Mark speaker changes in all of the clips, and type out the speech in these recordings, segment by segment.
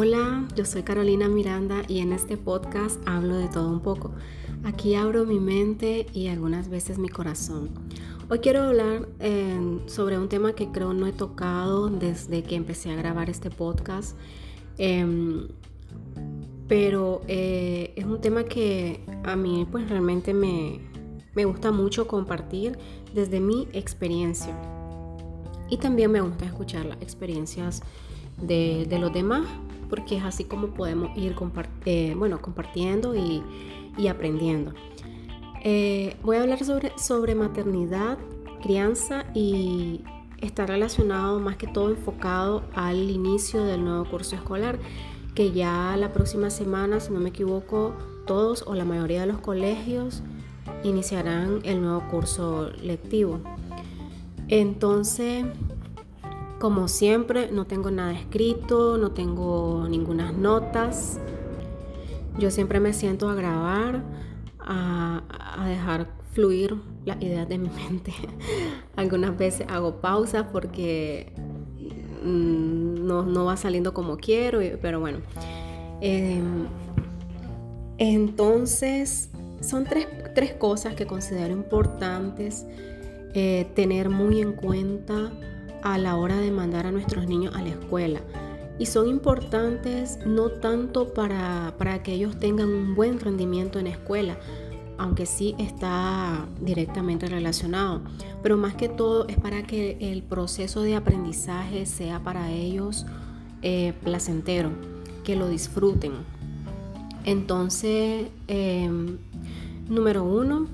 Speaker 1: Hola, yo soy Carolina Miranda y en este podcast hablo de todo un poco. Aquí abro mi mente y algunas veces mi corazón. Hoy quiero hablar eh, sobre un tema que creo no he tocado desde que empecé a grabar este podcast. Em, pero eh, es un tema que a mí pues realmente me, gusta mucho compartir desde mi experiencia. Y también me gusta escuchar las experiencias de, de los demás porque es así como podemos ir eh, bueno, compartiendo y, aprendiendo. Eh, voy a hablar sobre, sobre maternidad, crianza y está relacionado más que todo enfocado al inicio del nuevo curso escolar, que ya la próxima semana, si no me equivoco, todos o la mayoría de los colegios iniciarán el nuevo curso lectivo. Entonces, como siempre, no tengo nada escrito, no tengo ninguna notas. Yo siempre me siento a grabar, a, dejar fluir las ideas de mi mente. Algunas veces hago pausas porque mm, no, va saliendo como quiero, pero bueno. Em, entonces, son tres, cosas que considero importantes eh, tener muy en cuenta a la hora de mandar a nuestros niños a la escuela. Y son importantes no tanto para, que ellos tengan un buen rendimiento en la escuela, aunque sí está directamente relacionado, pero más que todo es para que el proceso de aprendizaje sea para ellos eh, placentero, que lo disfruten. Entonces, em, número uno,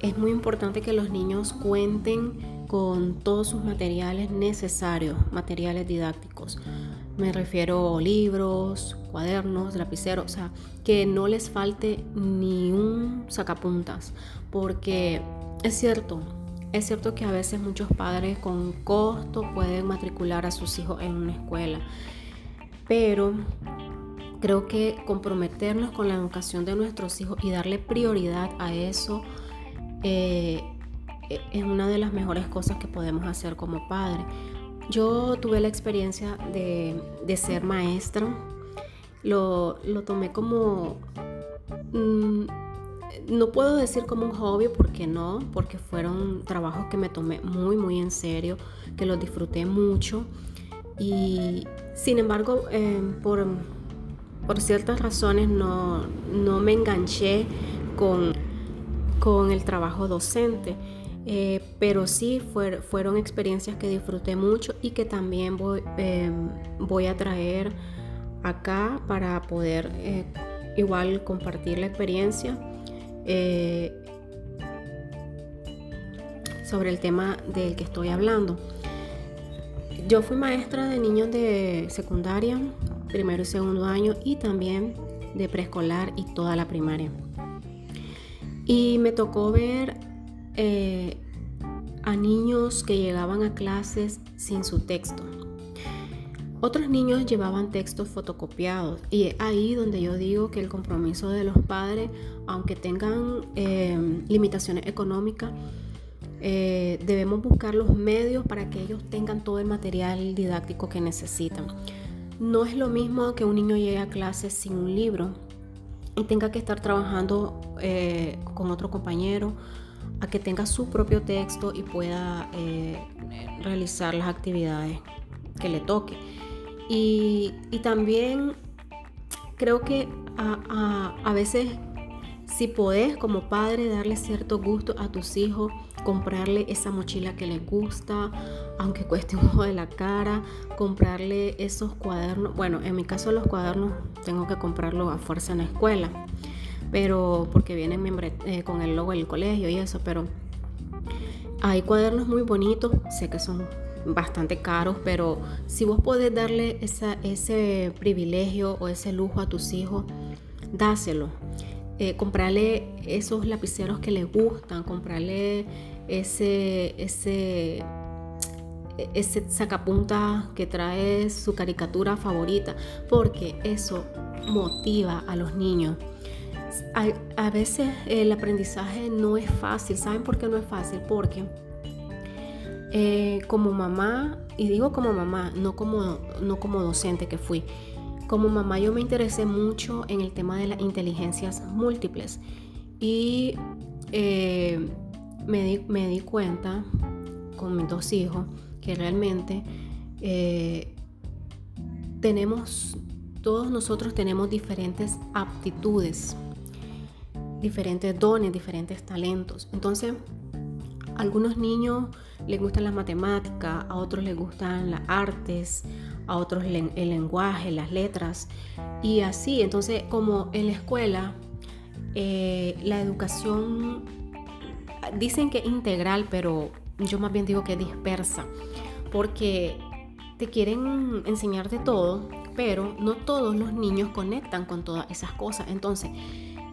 Speaker 1: es muy importante que los niños cuenten con todos sus materiales necesarios, materiales didácticos. Me refiero a libros, cuadernos, lapiceros, o sea, que no les falte ni un sacapuntas, porque es cierto, es cierto que a veces muchos padres con costo pueden matricular a sus hijos en una escuela, pero creo que comprometernos con la educación de nuestros hijos y darle prioridad a eso eh, es una de las mejores cosas que podemos hacer como padre. Yo tuve la experiencia de, ser maestra, lo, tomé como, mm, no puedo decir como un hobby, porque no, porque fueron trabajos que me tomé muy, muy en serio, que los disfruté mucho. Y sin embargo, eh, por, por, ciertas razones no, me enganché con, con el trabajo docente. Eh, pero sí fueron experiencias que disfruté mucho y que también voy, em, a traer acá para poder eh, igual compartir la experiencia eh, sobre el tema del que estoy hablando. Yo fui maestra de niños de secundaria, primero y segundo año y también de preescolar y toda la primaria. Y me tocó ver eh, a niños que llegaban a clases sin su texto. Otros niños llevaban textos fotocopiados y es ahí donde yo digo que el compromiso de los padres, aunque tengan eh, limitaciones económicas, eh, debemos buscar los medios para que ellos tengan todo el material didáctico que necesitan. No es lo mismo que un niño llegue a clases sin un libro y tenga que estar trabajando con otro compañero a que tenga su propio texto y pueda eh, realizar las actividades que le toque. Y, también creo que a, veces si podés como padre darle cierto gusto a tus hijos, comprarle esa mochila que les gusta, aunque cueste un ojo de la cara, comprarle esos cuadernos. Bueno, en mi caso los cuadernos tengo que comprarlos a fuerza en la escuela pero porque vienen eh, con el logo del colegio y eso, pero hay cuadernos muy bonitos, sé que son bastante caros, pero si vos podés darle ese privilegio o ese lujo a tus hijos, dáselo. Eh, comprarle esos lapiceros que les gustan, comprarle ese, ese, ese sacapunta que trae su caricatura favorita, porque eso motiva a los niños a, veces el aprendizaje no es fácil. ¿Saben por qué no es fácil? Porque eh, como mamá, y digo como mamá, no como, no como docente que fui, como mamá yo me interesé mucho en el tema de las inteligencias múltiples y eh, me, di, cuenta con mis dos hijos que realmente eh, tenemos, todos nosotros tenemos diferentes aptitudes, diferentes dones, diferentes talentos. Entonces, a algunos niños les gustan las matemáticas, a otros les gustan las artes, a otros el lenguaje, las letras y así. Entonces, como en la escuela, eh, la educación dicen que es integral, pero yo más bien digo que dispersa, porque te quieren enseñar de todo, pero no todos los niños conectan con todas esas cosas. Entonces,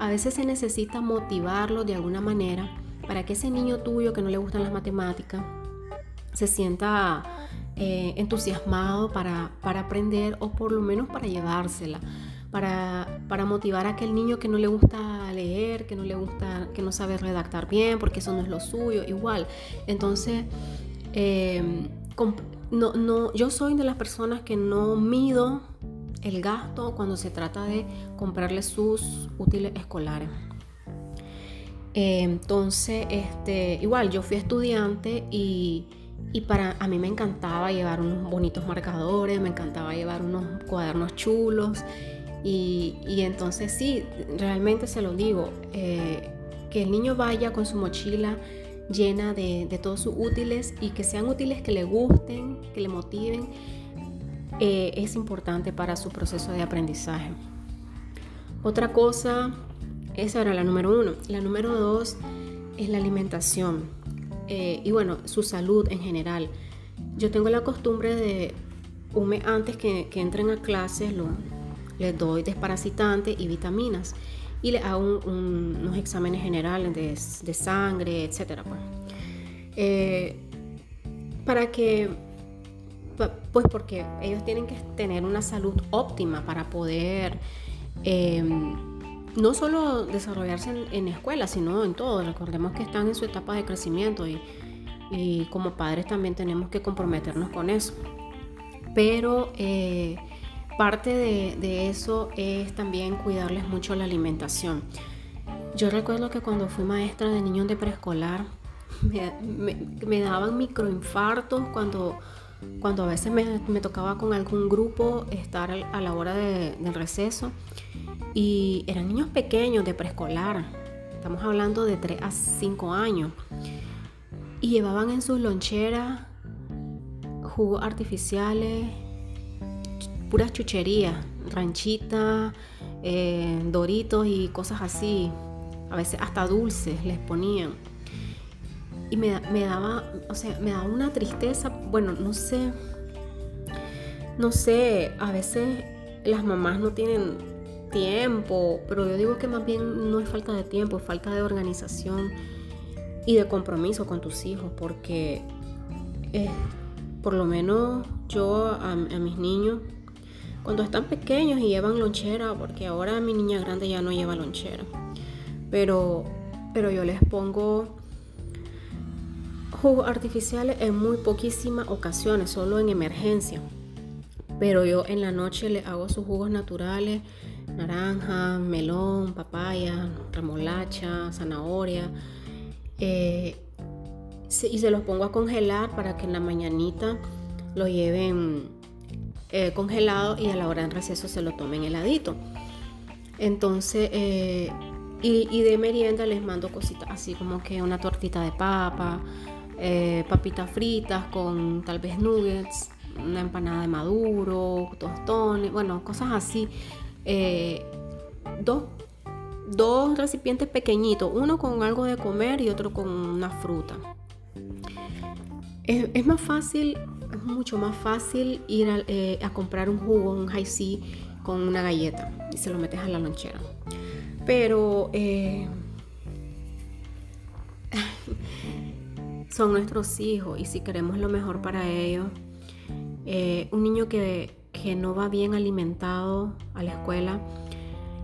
Speaker 1: a veces se necesita motivarlo de alguna manera para que ese niño tuyo que no le gustan las matemáticas se sienta eh, entusiasmado para, para, aprender o por lo menos para llevársela, para, para, motivar a aquel niño que no le gusta leer, que no le gusta, que no sabe redactar bien, porque eso no es lo suyo, igual. Entonces, em, no, no, yo soy de las personas que no mido el gasto cuando se trata de comprarle sus útiles escolares. entonces, este, igual, yo fui estudiante y y para a mí me encantaba llevar unos bonitos marcadores, me encantaba llevar unos cuadernos chulos. Y, entonces sí, realmente se lo digo, eh, que el niño vaya con su mochila llena de, todos sus útiles y que sean útiles que le gusten, que le motiven, eh, es importante para su proceso de aprendizaje. Otra cosa, esa era la número uno. La número dos es la alimentación. Eh, y bueno, su salud en general. Yo tengo la costumbre de un mes antes que, entren a clases, les doy desparasitante y vitaminas y les hago unos exámenes generales de, sangre, etc. Pues. Eh, para que, pues porque ellos tienen que tener una salud óptima para poder em, no solo desarrollarse en, escuela, sino en todo. Recordemos que están en su etapa de crecimiento y, como padres también tenemos que comprometernos con eso. Pero eh, parte de, eso es también cuidarles mucho la alimentación. Yo recuerdo que cuando fui maestra de niños de preescolar, me, daban microinfartos cuando, cuando a veces me, tocaba con algún grupo estar a la hora del receso. Y eran niños pequeños de preescolar, estamos hablando de 3 a 5 años, y llevaban en sus loncheras jugos artificiales, puras chucherías, ranchitas, eh, doritos y cosas así, a veces hasta dulces les ponían. Y me, me, daba, o sea, me daba una tristeza, bueno, no sé, no sé, a veces las mamás no tienen tiempo, pero yo digo que más bien no es falta de tiempo, es falta de organización y de compromiso con tus hijos, porque eh, por lo menos yo a, mis niños, cuando están pequeños y llevan lonchera, porque ahora mi niña grande ya no lleva lonchera, pero, pero yo les pongo jugos artificiales en muy poquísimas ocasiones, solo en emergencia. Pero yo en la noche les hago sus jugos naturales naranja, melón, papaya, remolacha, zanahoria. Eh, y se los pongo a congelar para que en la mañanita lo lleven eh, congelado y a la hora del receso se lo tomen heladito. Entonces, eh, y, de merienda les mando cositas así como que una tortita de papa, papitas fritas con tal vez nuggets, una empanada de maduro, tostones, bueno, cosas así eh, dos, dos recipientes pequeñitos, uno con algo de comer y otro con una fruta. Es, más fácil, es mucho más fácil ir eh, a, comprar un jugo, un high C con una galleta y se lo metes a la lonchera. Pero eh, son nuestros hijos y si queremos lo mejor para ellos, un niño que que no va bien alimentado a la escuela,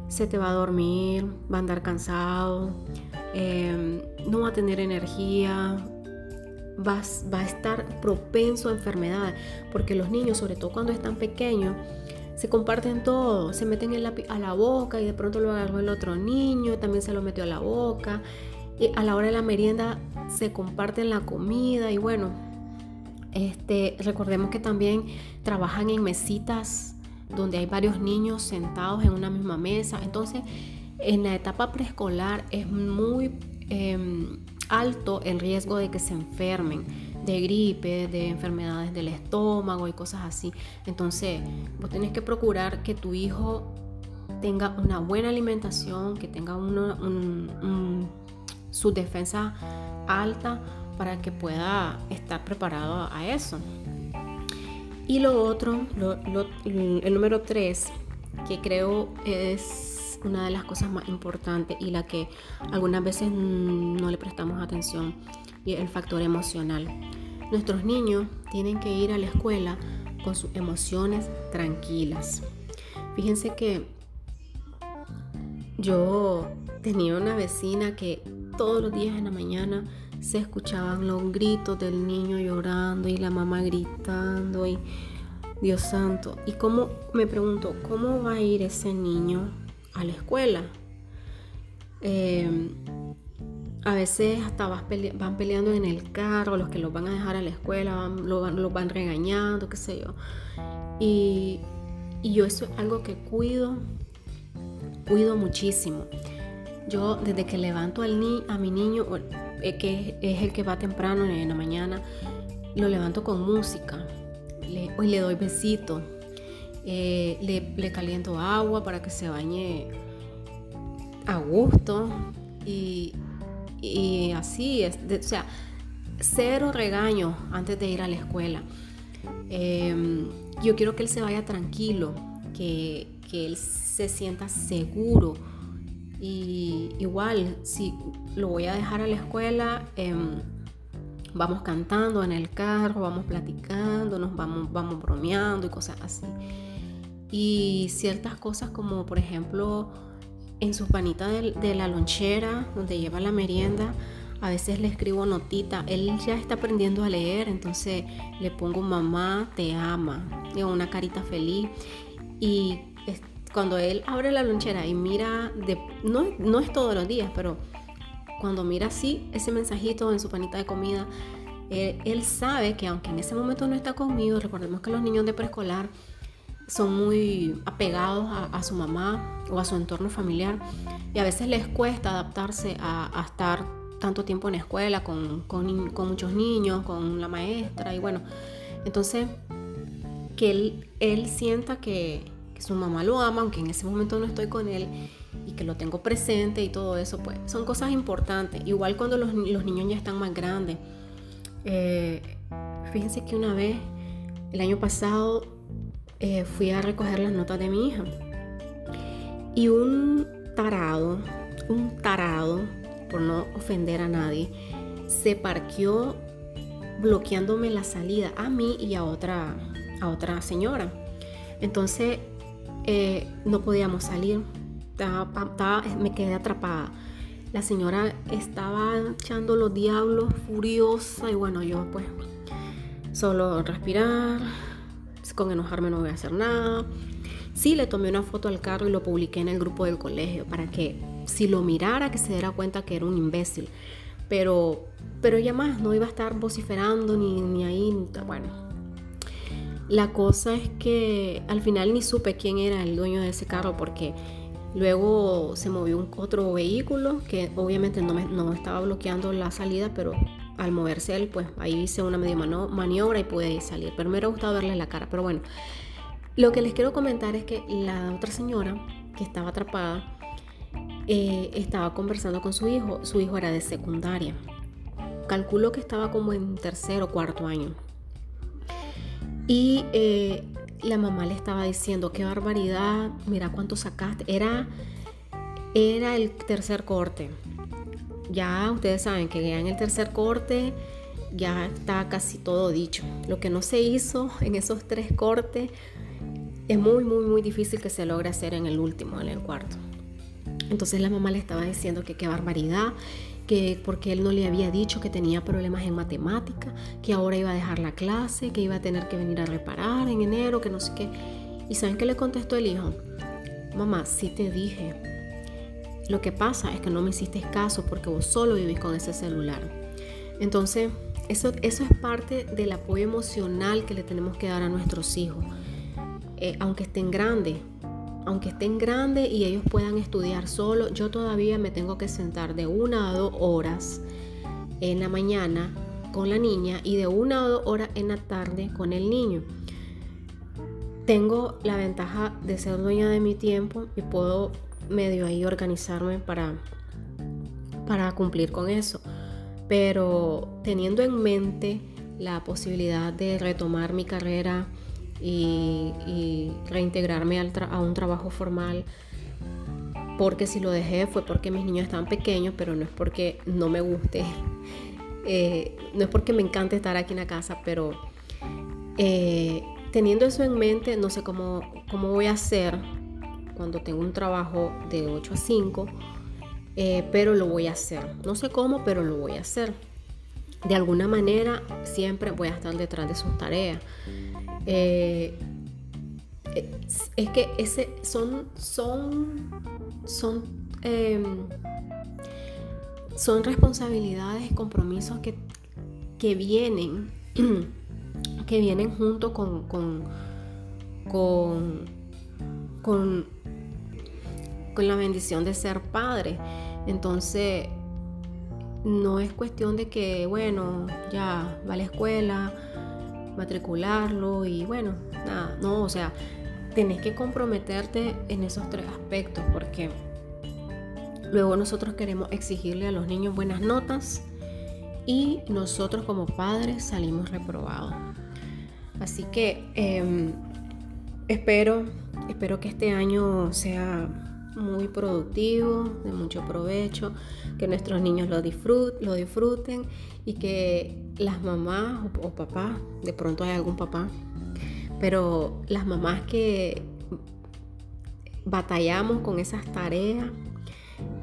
Speaker 1: se te va a dormir, va a andar cansado, em, no va a tener energía, va, va, a estar propenso a enfermedades, porque los niños, sobre todo cuando están pequeños, se comparten todo, se meten el a la boca y de pronto lo agarró el otro niño, también se lo metió a la boca. Y a la hora de la merienda se comparten la comida y bueno, este, recordemos que también trabajan en mesitas donde hay varios niños sentados en una misma mesa. Entonces, en la etapa preescolar es muy em, alto el riesgo de que se enfermen de gripe, de enfermedades del estómago y cosas así. Entonces, vos tenés que procurar que tu hijo tenga una buena alimentación, que tenga su defensa alta para que pueda estar preparado a eso. Y lo otro, el número tres, que creo es una de las cosas más importantes y la que algunas veces no le prestamos atención, y el factor emocional. Nuestros niños tienen que ir a la escuela con sus emociones tranquilas. Fíjense que yo tenía una vecina que todos los días en la mañana se escuchaban los gritos del niño llorando y la mamá gritando y Dios santo. Y cómo me pregunto, ¿cómo va a ir ese niño a la escuela? Eh, a veces hasta van peleando en el carro, los que los van a dejar a la escuela, van, lo, van, van regañando, qué sé yo. Y, yo eso es algo que cuido, cuido muchísimo. Yo desde que levanto al ni a mi niño, eh, que es el que va temprano en la mañana, lo levanto con música. Le, hoy le doy besito. Eh, le, le caliento agua para que se bañe a gusto. Y, y así, es, o sea, cero regaño antes de ir a la escuela. Em, yo quiero que él se vaya tranquilo, que, él se sienta seguro. Y igual, si lo voy a dejar a la escuela, em, vamos cantando en el carro, vamos platicando, nos vamos, vamos bromeando y cosas así. Y ciertas cosas como, por ejemplo, en su panita de, la lonchera donde lleva la merienda, a veces le escribo notita. Él ya está aprendiendo a leer, entonces le pongo mamá te ama, y una carita feliz. Y cuando él abre la lonchera y mira, de, no, no es todos los días, pero cuando mira así ese mensajito en su panita de comida, él sabe que aunque en ese momento no está conmigo, recordemos que los niños de preescolar son muy apegados a, su mamá o a su entorno familiar y a veces les cuesta adaptarse a, estar tanto tiempo en escuela con, muchos niños, con la maestra y bueno, entonces que él, él sienta que, su mamá lo ama, aunque en ese momento no estoy con él y que lo tengo presente y todo eso, pues son cosas importantes. Igual cuando los, niños ya están más grandes. Eh, fíjense que una vez, el año pasado, eh, fui a recoger las notas de mi hija. Y un tarado, un tarado, por no ofender a nadie, se parqueó bloqueándome la salida a mí y a otra, a otra señora. Entonces eh, no podíamos salir. me quedé atrapada. La señora estaba echando los diablos furiosa y bueno, yo pues solo respirar, con enojarme no voy a hacer nada. Sí, le tomé una foto al carro y lo publiqué en el grupo del colegio para que si lo mirara que se diera cuenta que era un imbécil. Pero, pero ya más, no iba a estar vociferando ni, ni ahí. Bueno, la cosa es que al final ni supe quién era el dueño de ese carro porque luego se movió un, otro vehículo que obviamente no, me, no estaba bloqueando la salida, pero al moverse él, pues ahí hice una medio maniobra y pude salir. Pero me hubiera gustado verle la cara. Pero bueno, lo que les quiero comentar es que la otra señora que estaba atrapada eh, estaba conversando con su hijo. Su hijo era de secundaria. Calculo que estaba como en tercer o cuarto año. Y eh, la mamá le estaba diciendo, qué barbaridad, mira cuánto sacaste. Era, era el tercer corte ya ustedes saben que ya en el tercer corte ya está casi todo dicho. Lo que no se hizo en esos tres cortes es muy, muy, muy difícil que se logre hacer en el último, en el cuarto. Entonces la mamá le estaba diciendo que qué barbaridad, que porque él no le había dicho que tenía problemas en matemática, que ahora iba a dejar la clase, que iba a tener que venir a reparar en enero, que no sé qué. ¿Y saben qué le contestó el hijo? Mamá, sí te dije. Lo que pasa es que no me hiciste caso porque vos solo vivís con ese celular. Entonces, eso, eso es parte del apoyo emocional que le tenemos que dar a nuestros hijos. Eh, aunque estén grandes, aunque estén grandes y ellos puedan estudiar solo, yo todavía me tengo que sentar de una a dos horas en la mañana con la niña y de una o dos horas en la tarde con el niño. Tengo la ventaja de ser dueña de mi tiempo y puedo medio ahí organizarme para, para cumplir con eso. Pero teniendo en mente la posibilidad de retomar mi carrera y, reintegrarme a un trabajo formal, porque si lo dejé fue porque mis niños estaban pequeños, pero no es porque no me guste, eh, no es porque me encante estar aquí en la casa, pero eh, teniendo eso en mente, no sé cómo, cómo voy a hacer cuando tengo un trabajo de 8 a 5, eh, pero lo voy a hacer. No sé cómo, pero lo voy a hacer. De alguna manera, siempre voy a estar detrás de sus tareas. Eh, es que ese son, son, son, em, son responsabilidades, compromisos que, que vienen, que vienen junto con, con, con, con, con la bendición de ser padre. Entonces, no es cuestión de que, bueno, ya va a la escuela, matricularlo y bueno, nada, no, o sea, tenés que comprometerte en esos tres aspectos porque luego nosotros queremos exigirle a los niños buenas notas y nosotros como padres salimos reprobados. Así que em, espero, espero que este año sea muy productivo, de mucho provecho, que nuestros niños lo, lo disfruten y que las mamás o, papás, de pronto hay algún papá, pero las mamás que batallamos con esas tareas,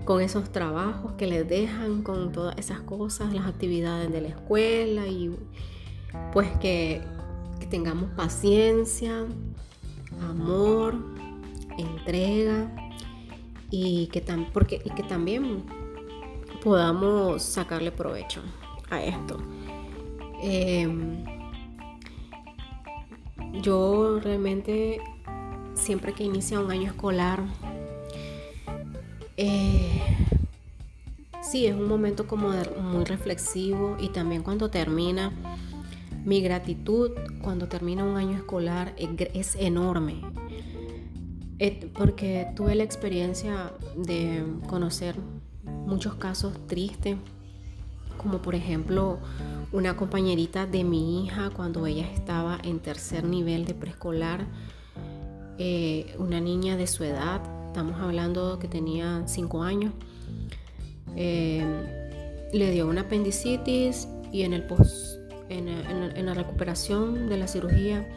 Speaker 1: con esos trabajos que les dejan, con todas esas cosas, las actividades de la escuela y pues que, que tengamos paciencia, amor, entrega y que, porque, y que también podamos sacarle provecho a esto. Em, yo realmente siempre que inicia un año escolar, eh, sí, es un momento como muy reflexivo y también cuando termina, mi gratitud cuando termina un año escolar es enorme. Porque tuve la experiencia de conocer muchos casos tristes, como por ejemplo una compañerita de mi hija cuando ella estaba en tercer nivel de preescolar, eh, una niña de su edad, estamos hablando que tenía 5 años, eh, le dio una apendicitis y en, el post, en la recuperación de la cirugía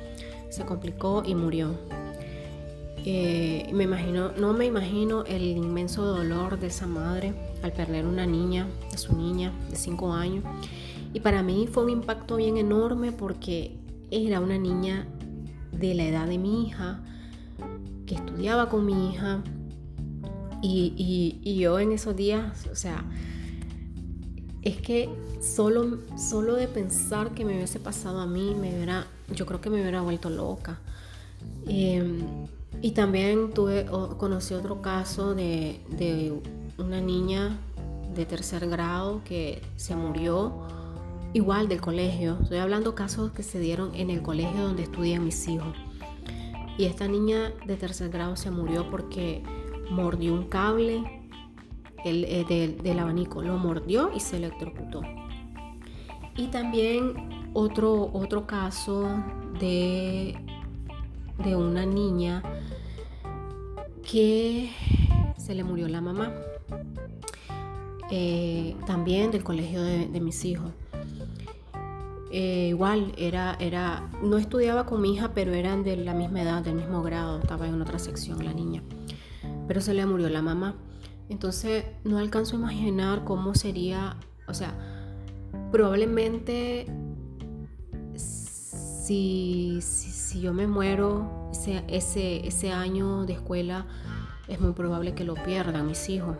Speaker 1: se complicó y murió. Eh, me imagino, no me imagino el inmenso dolor de esa madre al perder una niña, de su niña de 5 años. Y para mí fue un impacto bien enorme porque era una niña de la edad de mi hija, que estudiaba con mi hija. Y, yo en esos días, o sea, es que solo, solo de pensar que me hubiese pasado a mí, me hubiera, yo creo que me hubiera vuelto loca. Em, y también tuve, conocí otro caso de, una niña de tercer grado que se murió igual del colegio. Estoy hablando casos que se dieron en el colegio donde estudian mis hijos. Y esta niña de tercer grado se murió porque mordió un cable el, del, del abanico. Lo mordió y se electrocutó. Y también otro, otro caso de de una niña que se le murió la mamá. Eh, también del colegio de, mis hijos. Eh, igual, era, era, no estudiaba con mi hija, pero eran de la misma edad, del mismo grado, estaba en otra sección la niña. Pero se le murió la mamá. Entonces no alcanzo a imaginar cómo sería, o sea, probablemente si, si, yo me muero ese, ese, ese año de escuela, es muy probable que lo pierdan mis hijos.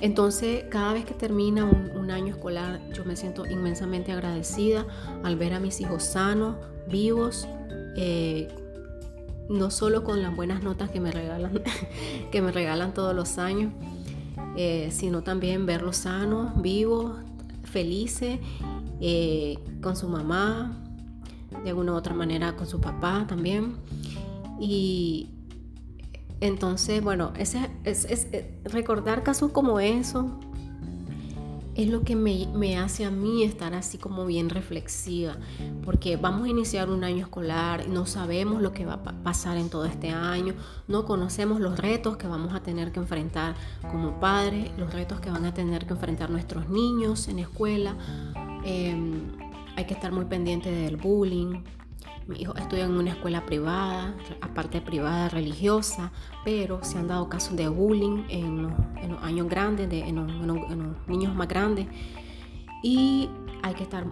Speaker 1: Entonces, cada vez que termina un, año escolar, yo me siento inmensamente agradecida al ver a mis hijos sanos, vivos, eh, no solo con las buenas notas que me regalan, que me regalan todos los años, eh, sino también verlos sanos, vivos, felices, eh, con su mamá, de alguna u otra manera con su papá también. Y, entonces, bueno, ese, es, eh, recordar casos como eso es lo que me, hace a mí estar así como bien reflexiva, porque vamos a iniciar un año escolar, no sabemos lo que va a pasar en todo este año, no conocemos los retos que vamos a tener que enfrentar como padres, los retos que van a tener que enfrentar nuestros niños en escuela. Em, hay que estar muy pendiente del bullying, mi hijo estudia en una escuela privada, aparte privada religiosa, pero se han dado casos de bullying en los, años grandes, en, los, niños más grandes. Y hay que estar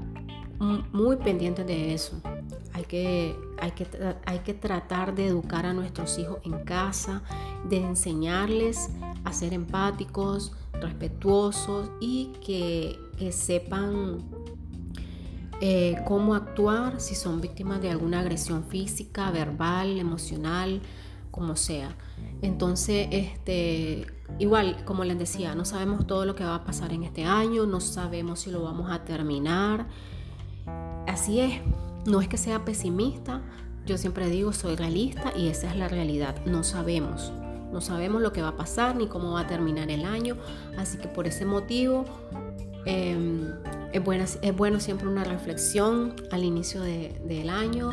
Speaker 1: muy pendientes de eso. Hay que, hay, que, hay que tratar de educar a nuestros hijos en casa, de enseñarles a ser empáticos, respetuosos y que, que sepan eh, cómo actuar si son víctimas de alguna agresión física, verbal, emocional, como sea. Entonces, este, igual, como les decía, no sabemos todo lo que va a pasar en este año, no sabemos si lo vamos a terminar. Así es, no es que sea pesimista, yo siempre digo soy realista y esa es la realidad, no sabemos. No sabemos lo que va a pasar ni cómo va a terminar el año, así que por ese motivo em, es, es bueno siempre una reflexión al inicio del año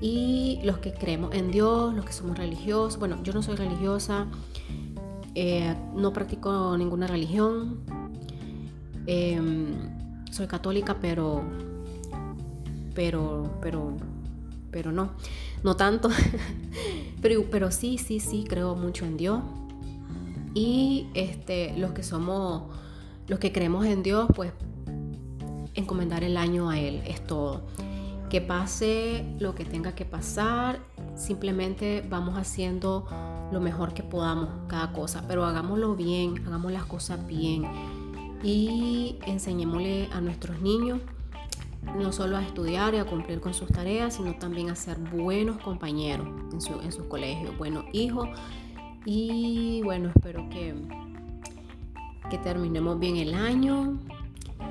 Speaker 1: y los que creemos en Dios, los que somos religiosos, bueno, yo no soy religiosa, eh, no practico ninguna religión, em, soy católica, pero, pero, pero, pero no, no tanto, pero, pero sí, sí, sí, creo mucho en Dios. Y este, los que somos, los que creemos en Dios, pues encomendar el año a Él, es todo. Que pase lo que tenga que pasar, simplemente vamos haciendo lo mejor que podamos cada cosa, pero hagámoslo bien, hagamos las cosas bien y enseñémosle a nuestros niños no solo a estudiar y a cumplir con sus tareas, sino también a ser buenos compañeros en, su, en sus colegios, buenos hijos. Y bueno, espero que, que terminemos bien el año,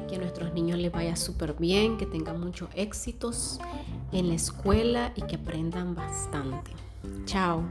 Speaker 1: que a nuestros niños les vaya súper bien, que tengan muchos éxitos en la escuela y que aprendan bastante. Chao.